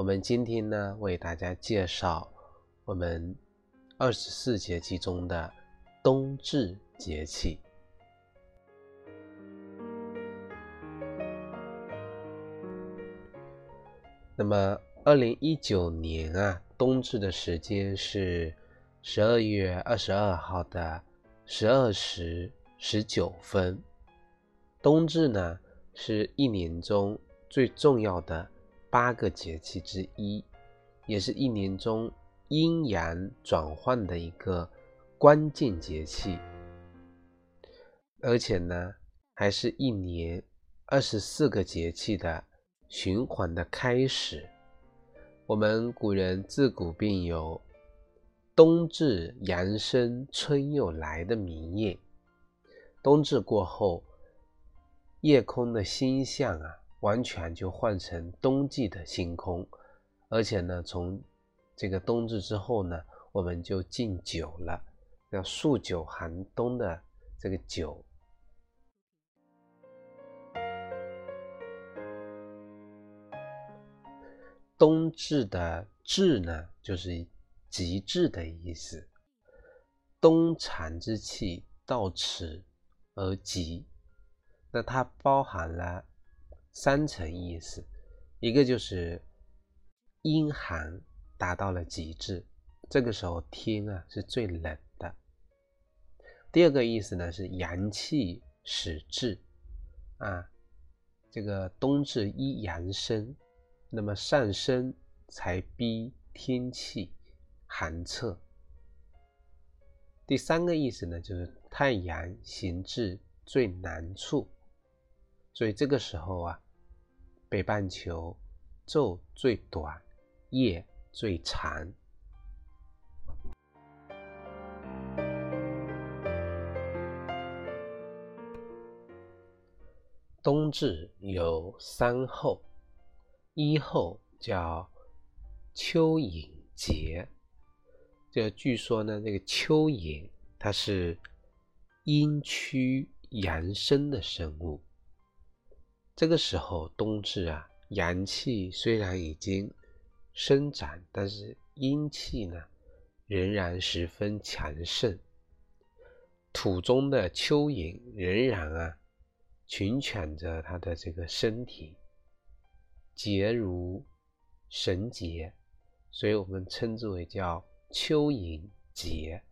我们今天呢，为大家介绍我们二十四节气中的冬至节气。那么，二零一九年啊，冬至的时间是十二月二十二号的十二时十九分。冬至呢，是一年中最重要的。八个节气之一，也是一年中阴阳转换的一个关键节气，而且呢，还是一年二十四个节气的循环的开始。我们古人自古便有“冬至阳生，春又来”的名谚。冬至过后，夜空的星象啊。完全就换成冬季的星空，而且呢，从这个冬至之后呢，我们就敬酒了，要数九寒冬的这个酒。冬至的至呢，就是极致的意思。冬蝉之气到此而极，那它包含了。三层意思，一个就是阴寒达到了极致，这个时候天啊是最冷的。第二个意思呢是阳气始至，啊，这个冬至一阳生，那么上升才逼天气寒彻。第三个意思呢就是太阳行至最南处。所以这个时候啊，北半球昼最短，夜最长。冬至有三候，一候叫蚯蚓节，这据说呢，这个蚯蚓它是阴虚阳生的生物。这个时候，冬至啊，阳气虽然已经生长，但是阴气呢，仍然十分强盛。土中的蚯蚓仍然啊，群犬着它的这个身体，结如绳结，所以我们称之为叫蚯蚓结。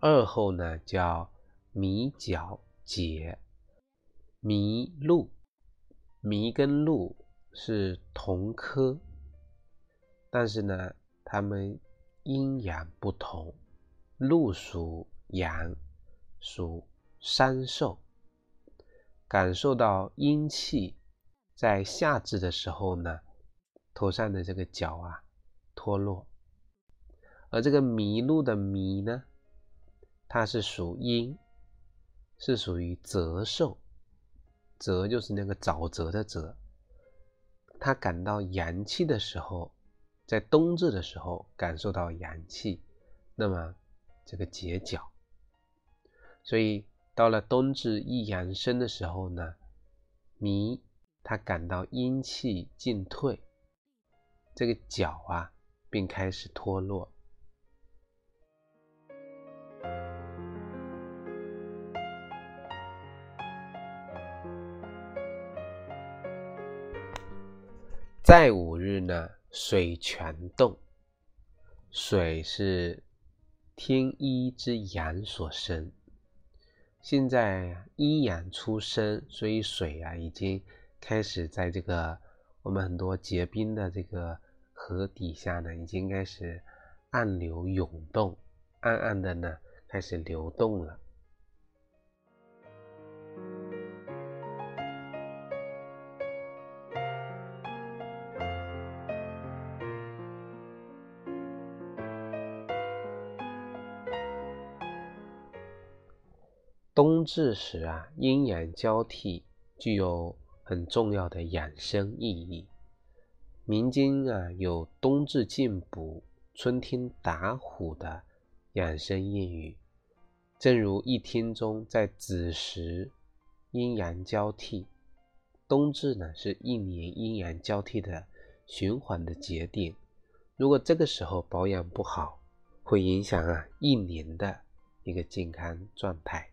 二后呢叫米角解，麋鹿，麋跟鹿是同科，但是呢，它们阴阳不同。鹿属阳，属山兽，感受到阴气在夏至的时候呢，头上的这个角啊脱落，而这个麋鹿的麋呢。它是属阴，是属于泽寿，泽就是那个沼泽的泽。它感到阳气的时候，在冬至的时候感受到阳气，那么这个结角。所以到了冬至一阳生的时候呢，弥他感到阴气进退，这个角啊并开始脱落。在五日呢，水泉动。水是天一之阳所生，现在一阳出生，所以水啊已经开始在这个我们很多结冰的这个河底下呢，已经开始暗流涌动，暗暗的呢开始流动了。冬至时啊，阴阳交替，具有很重要的养生意义。民间啊有“冬至进补，春天打虎”的养生谚语。正如易听中在子时阴阳交替，冬至呢是一年阴阳交替的循环的节点。如果这个时候保养不好，会影响啊一年的一个健康状态。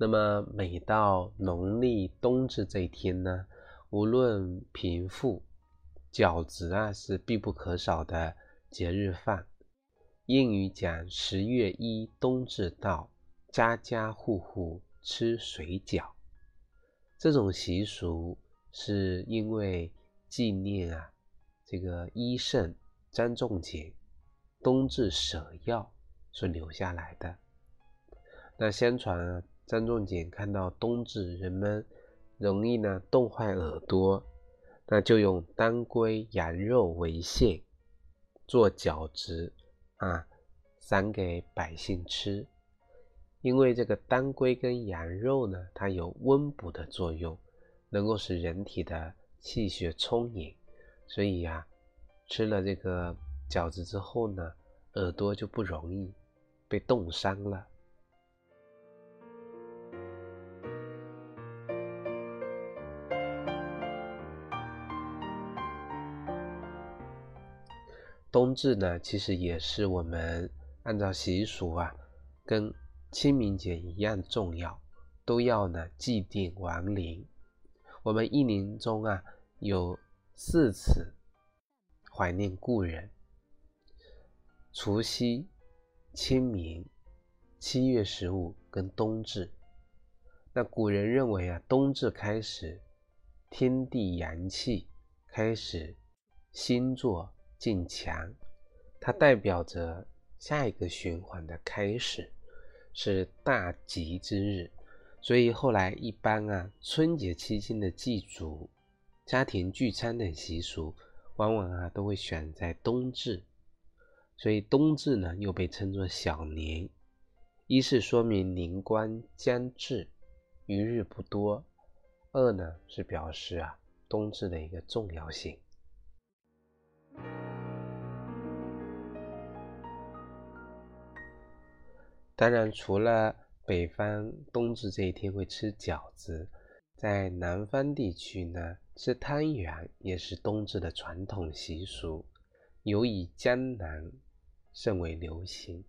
那么每到农历冬至这一天呢，无论贫富，饺子啊是必不可少的节日饭。谚语讲：“十月一冬至到，家家户户吃水饺。”这种习俗是因为纪念啊这个医圣张仲景冬至舍药所留下来的。那相传啊。张仲景看到冬至人们容易呢冻坏耳朵，那就用当归羊肉为馅做饺子啊，散给百姓吃。因为这个当归跟羊肉呢，它有温补的作用，能够使人体的气血充盈，所以呀，吃了这个饺子之后呢，耳朵就不容易被冻伤了。冬至呢，其实也是我们按照习俗啊，跟清明节一样重要，都要呢祭奠亡灵。我们一年中啊有四次怀念故人：除夕、清明、七月十五跟冬至。那古人认为啊，冬至开始，天地阳气开始星座。进强，它代表着下一个循环的开始，是大吉之日。所以后来一般啊，春节期间的祭祖、家庭聚餐等习俗，往往啊都会选在冬至。所以冬至呢，又被称作小年，一是说明年关将至，余日不多；二呢是表示啊冬至的一个重要性。当然，除了北方冬至这一天会吃饺子，在南方地区呢，吃汤圆也是冬至的传统习俗，尤以江南甚为流行。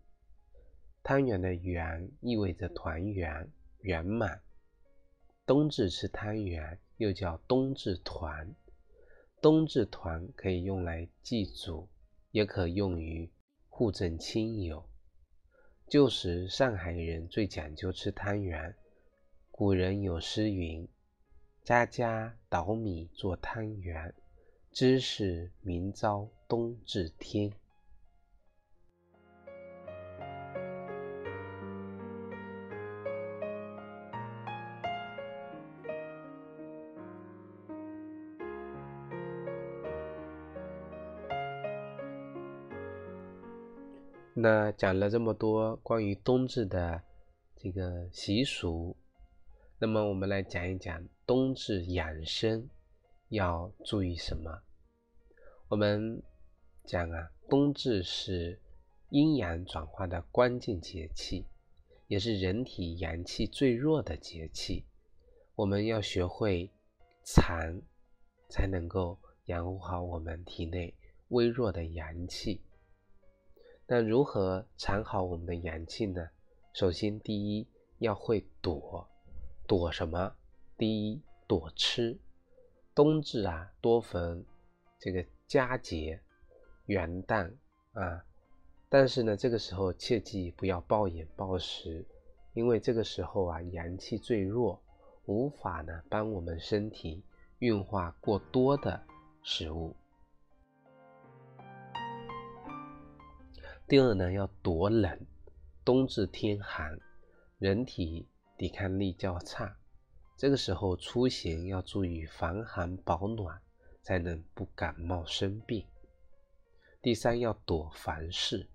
汤圆的圆意味着团圆、圆满。冬至吃汤圆又叫冬至团。冬至团可以用来祭祖，也可用于互赠亲友。旧时上海人最讲究吃汤圆，古人有诗云：“家家捣米做汤圆，知是明朝冬至天。”那讲了这么多关于冬至的这个习俗，那么我们来讲一讲冬至养生要注意什么。我们讲啊，冬至是阴阳转化的关键节气，也是人体阳气最弱的节气。我们要学会藏，才能够养护好我们体内微弱的阳气。那如何藏好我们的阳气呢？首先，第一要会躲，躲什么？第一，躲吃。冬至啊，多逢这个佳节，元旦啊，但是呢，这个时候切记不要暴饮暴食，因为这个时候啊，阳气最弱，无法呢帮我们身体运化过多的食物。第二呢，要躲冷。冬至天寒，人体抵抗力较差，这个时候出行要注意防寒保暖，才能不感冒生病。第三，要躲凡事，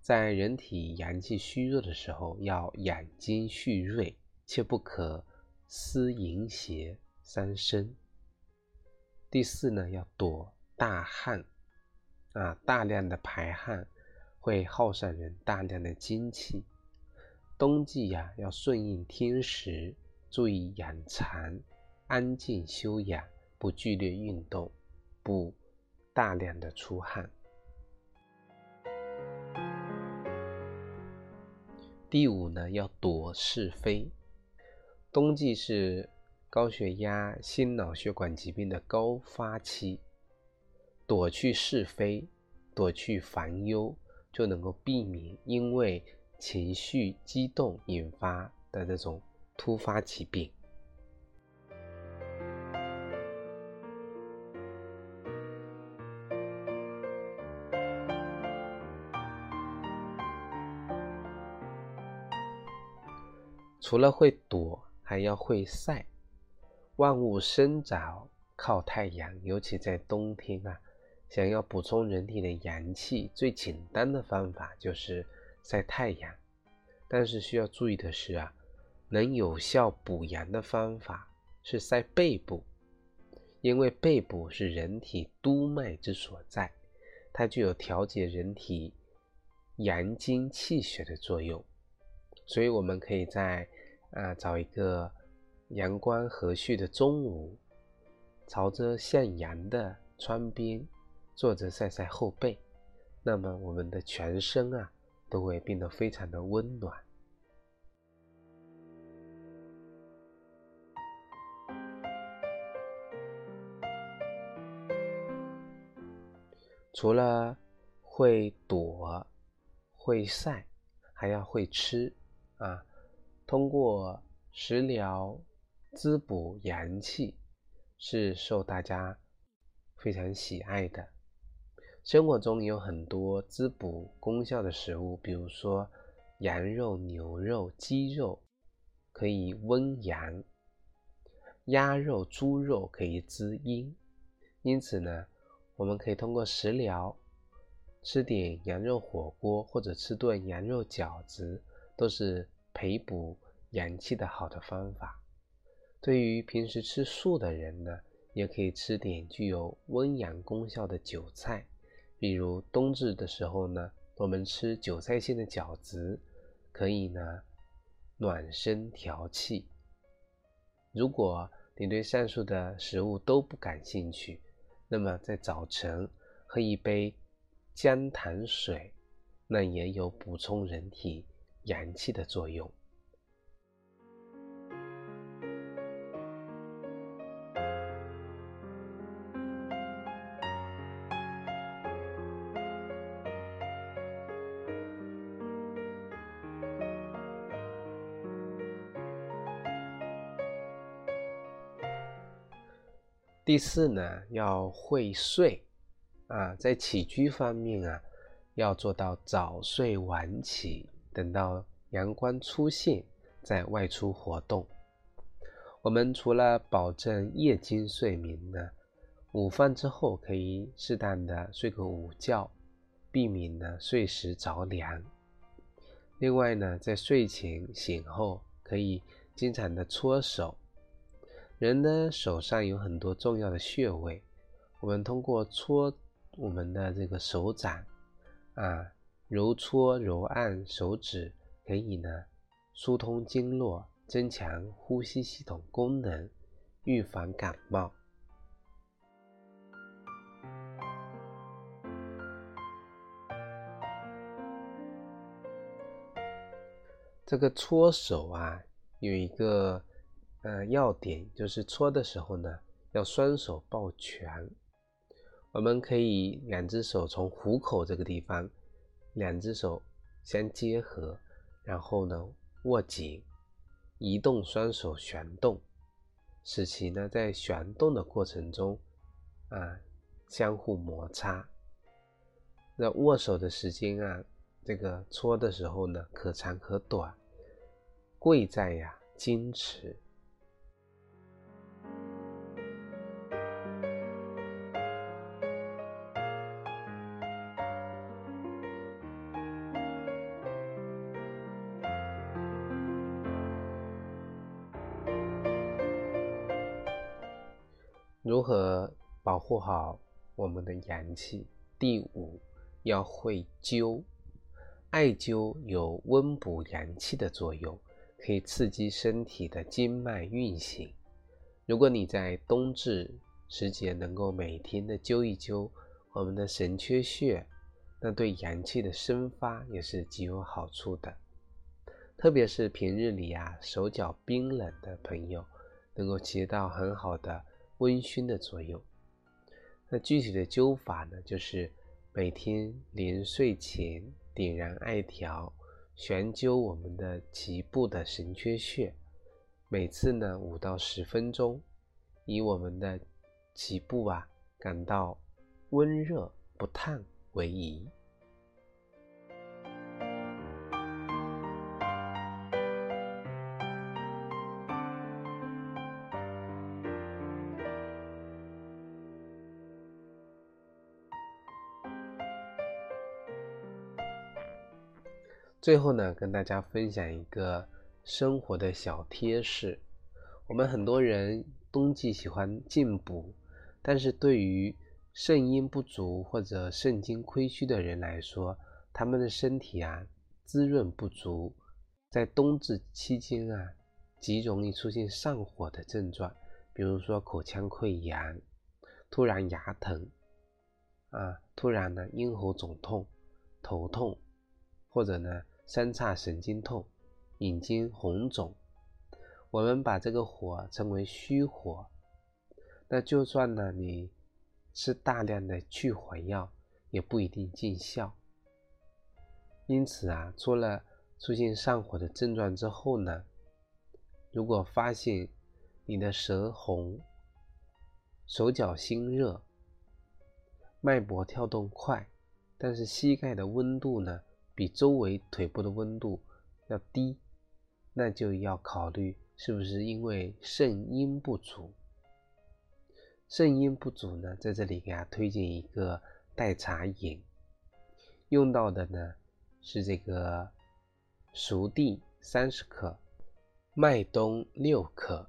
在人体阳气虚弱的时候，要养精蓄锐，切不可思淫邪伤身。第四呢，要躲大汗，啊，大量的排汗会耗散人大量的精气。冬季呀，要顺应天时。注意养残，安静休养，不剧烈运动，不大量的出汗。第五呢，要躲是非。冬季是高血压、心脑血管疾病的高发期，躲去是非，躲去烦忧，就能够避免因为情绪激动引发的这种。突发疾病，除了会躲，还要会晒。万物生长靠太阳，尤其在冬天啊，想要补充人体的阳气，最简单的方法就是晒太阳。但是需要注意的是啊。能有效补阳的方法是晒背部，因为背部是人体督脉之所在，它具有调节人体阳精气血的作用。所以，我们可以在啊找一个阳光和煦的中午，朝着向阳的窗边坐着晒晒后背，那么我们的全身啊都会变得非常的温暖。除了会躲、会晒，还要会吃啊！通过食疗滋补阳气，是受大家非常喜爱的。生活中有很多滋补功效的食物，比如说羊肉、牛肉、鸡肉可以温阳，鸭肉、猪肉可以滋阴，因此呢。我们可以通过食疗，吃点羊肉火锅或者吃顿羊肉饺子，都是培补阳气的好的方法。对于平时吃素的人呢，也可以吃点具有温阳功效的韭菜，比如冬至的时候呢，我们吃韭菜馅的饺子，可以呢暖身调气。如果你对上述的食物都不感兴趣，那么在早晨喝一杯姜糖水，那也有补充人体阳气的作用。第四呢，要会睡啊，在起居方面啊，要做到早睡晚起，等到阳光出现再外出活动。我们除了保证夜间睡眠呢，午饭之后可以适当的睡个午觉，避免呢睡时着凉。另外呢，在睡前醒后可以经常的搓手。人的手上有很多重要的穴位，我们通过搓我们的这个手掌，啊，揉搓揉按手指，可以呢疏通经络，增强呼吸系统功能，预防感冒。这个搓手啊，有一个。呃，要点就是搓的时候呢，要双手抱拳。我们可以两只手从虎口这个地方，两只手相结合，然后呢握紧，移动双手旋动，使其呢在旋动的过程中啊相互摩擦。那握手的时间啊，这个搓的时候呢可长可短，贵在呀矜持。如何保护好我们的阳气？第五，要会灸。艾灸有温补阳气的作用，可以刺激身体的经脉运行。如果你在冬至时节能够每天的灸一灸我们的神阙穴，那对阳气的生发也是极有好处的。特别是平日里啊手脚冰冷的朋友，能够起到很好的温煦的作用。那具体的灸法呢，就是每天临睡前点燃艾条，悬灸我们的脐部的神阙穴，每次呢五到十分钟，以我们的脐部啊感到温热不烫为宜。最后呢，跟大家分享一个生活的小贴士。我们很多人冬季喜欢进补，但是对于肾阴不足或者肾精亏虚的人来说，他们的身体啊滋润不足，在冬至期间啊极容易出现上火的症状，比如说口腔溃疡、突然牙疼啊、突然呢咽喉肿痛、头痛，或者呢。三叉神经痛、眼睛红肿，我们把这个火称为虚火。那就算呢，你吃大量的去火药，也不一定见效。因此啊，除了出现上火的症状之后呢，如果发现你的舌红、手脚心热、脉搏跳动快，但是膝盖的温度呢？比周围腿部的温度要低，那就要考虑是不是因为肾阴不足。肾阴不足呢，在这里给大家推荐一个代茶饮，用到的呢是这个熟地三十克、麦冬六克、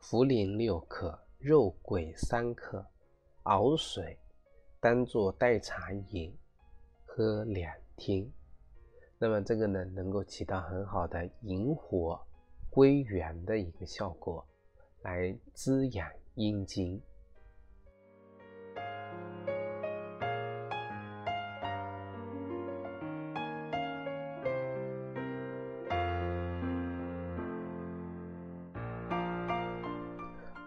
茯苓六克、肉桂三克，熬水，当做代茶饮，喝两天。那么这个呢，能够起到很好的引火归元的一个效果，来滋养阴经。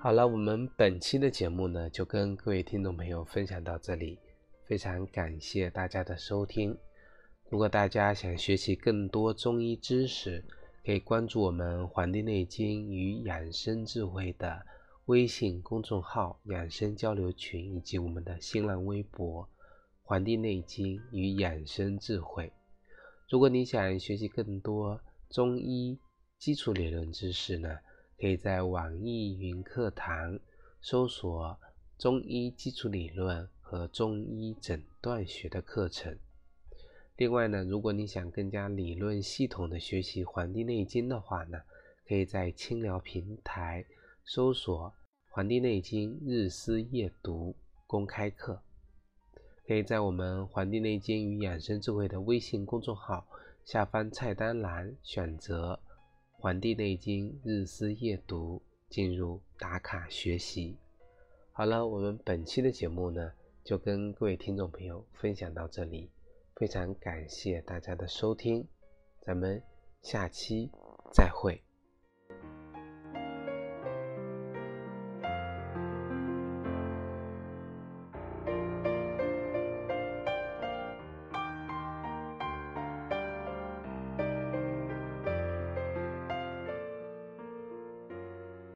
好了，我们本期的节目呢，就跟各位听众朋友分享到这里，非常感谢大家的收听。如果大家想学习更多中医知识，可以关注我们《黄帝内经与养生智慧》的微信公众号、养生交流群，以及我们的新浪微博《黄帝内经与养生智慧》。如果你想学习更多中医基础理论知识呢，可以在网易云课堂搜索“中医基础理论”和“中医诊断学”的课程。另外呢，如果你想更加理论系统的学习《黄帝内经》的话呢，可以在清聊平台搜索《黄帝内经日思夜读》公开课，可以在我们《黄帝内经与养生智慧》的微信公众号下方菜单栏选择《黄帝内经日思夜读》进入打卡学习。好了，我们本期的节目呢，就跟各位听众朋友分享到这里。非常感谢大家的收听，咱们下期再会。